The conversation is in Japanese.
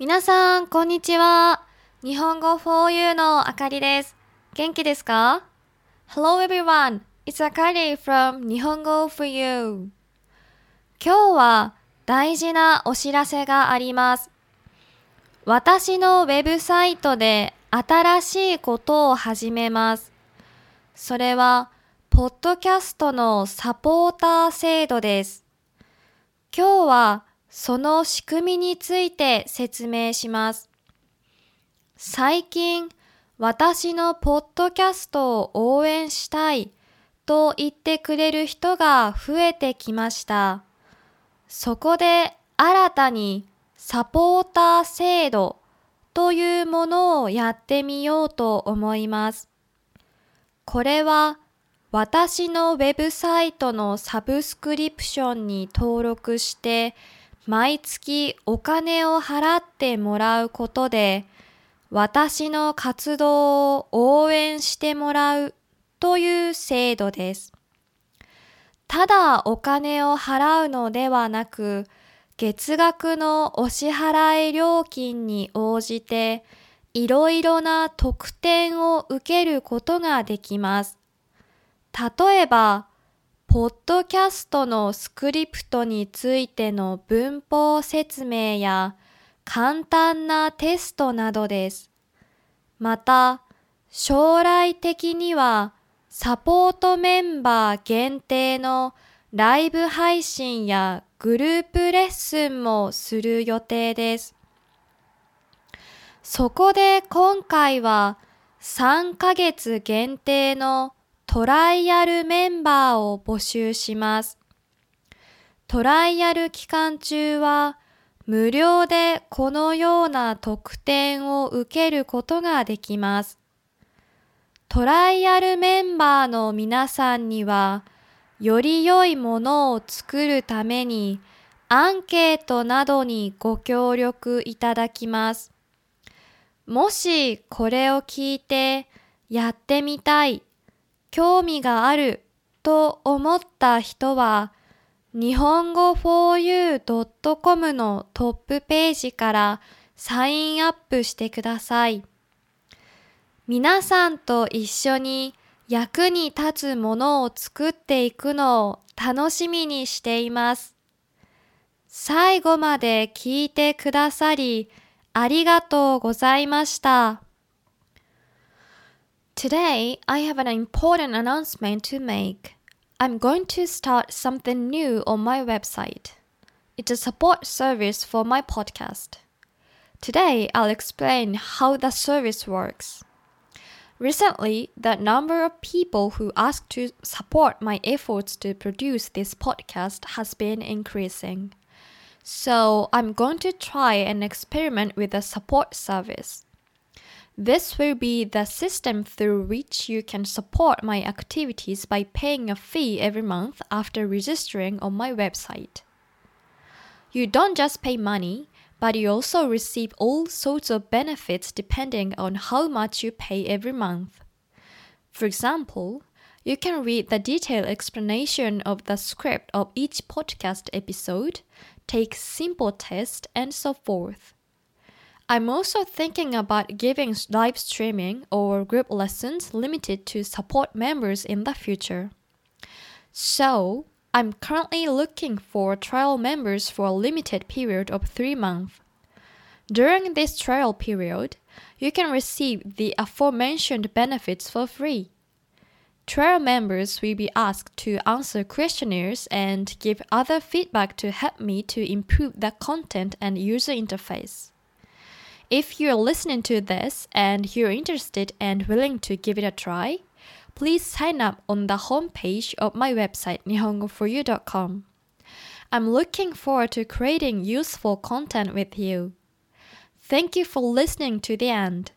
皆さん、こんにちは。日本語 for you のあかりです。元気ですか ?Hello everyone, it's Akari from 日本語 for you. 今日は大事なお知らせがあります。私のウェブサイトで新しいことを始めます。それは、ポッドキャストのサポーター制度です。今日はその仕組みについて説明します。最近、私のポッドキャストを応援したいと言ってくれる人が増えてきました。そこで新たにサポーター制度というものをやってみようと思います。これは私のウェブサイトのサブスクリプションに登録して毎月お金を払ってもらうことで私の活動を応援してもらうという制度です。ただお金を払うのではなく月額のお支払い料金に応じていろいろな特典を受けることができます。例えば、ポッドキャストのスクリプトについての文法説明や簡単なテストなどです。また、将来的にはサポートメンバー限定のライブ配信やグループレッスンもする予定です。そこで今回は3ヶ月限定のトライアルメンバーを募集します。トライアル期間中は無料でこのような特典を受けることができます。トライアルメンバーの皆さんにはより良いものを作るためにアンケートなどにご協力いただきます。もしこれを聞いてやってみたい興味があると思った人は、日本語 4u.com のトップページからサインアップしてください。皆さんと一緒に役に立つものを作っていくのを楽しみにしています。最後まで聞いてくださりありがとうございました。Today, I have an important announcement to make. I'm going to start something new on my website. It's a support service for my podcast. Today, I'll explain how the service works. Recently, the number of people who ask to support my efforts to produce this podcast has been increasing. So, I'm going to try an experiment with a support service. This will be the system through which you can support my activities by paying a fee every month after registering on my website. You don't just pay money, but you also receive all sorts of benefits depending on how much you pay every month. For example, you can read the detailed explanation of the script of each podcast episode, take simple tests, and so forth. I'm also thinking about giving live streaming or group lessons limited to support members in the future. So, I'm currently looking for trial members for a limited period of three months. During this trial period, you can receive the aforementioned benefits for free. Trial members will be asked to answer questionnaires and give other feedback to help me to improve the content and user interface. If you're listening to this and you're interested and willing to give it a try, please sign up on the homepage of my website nihongoforyou.com. I'm looking forward to creating useful content with you. Thank you for listening to the end.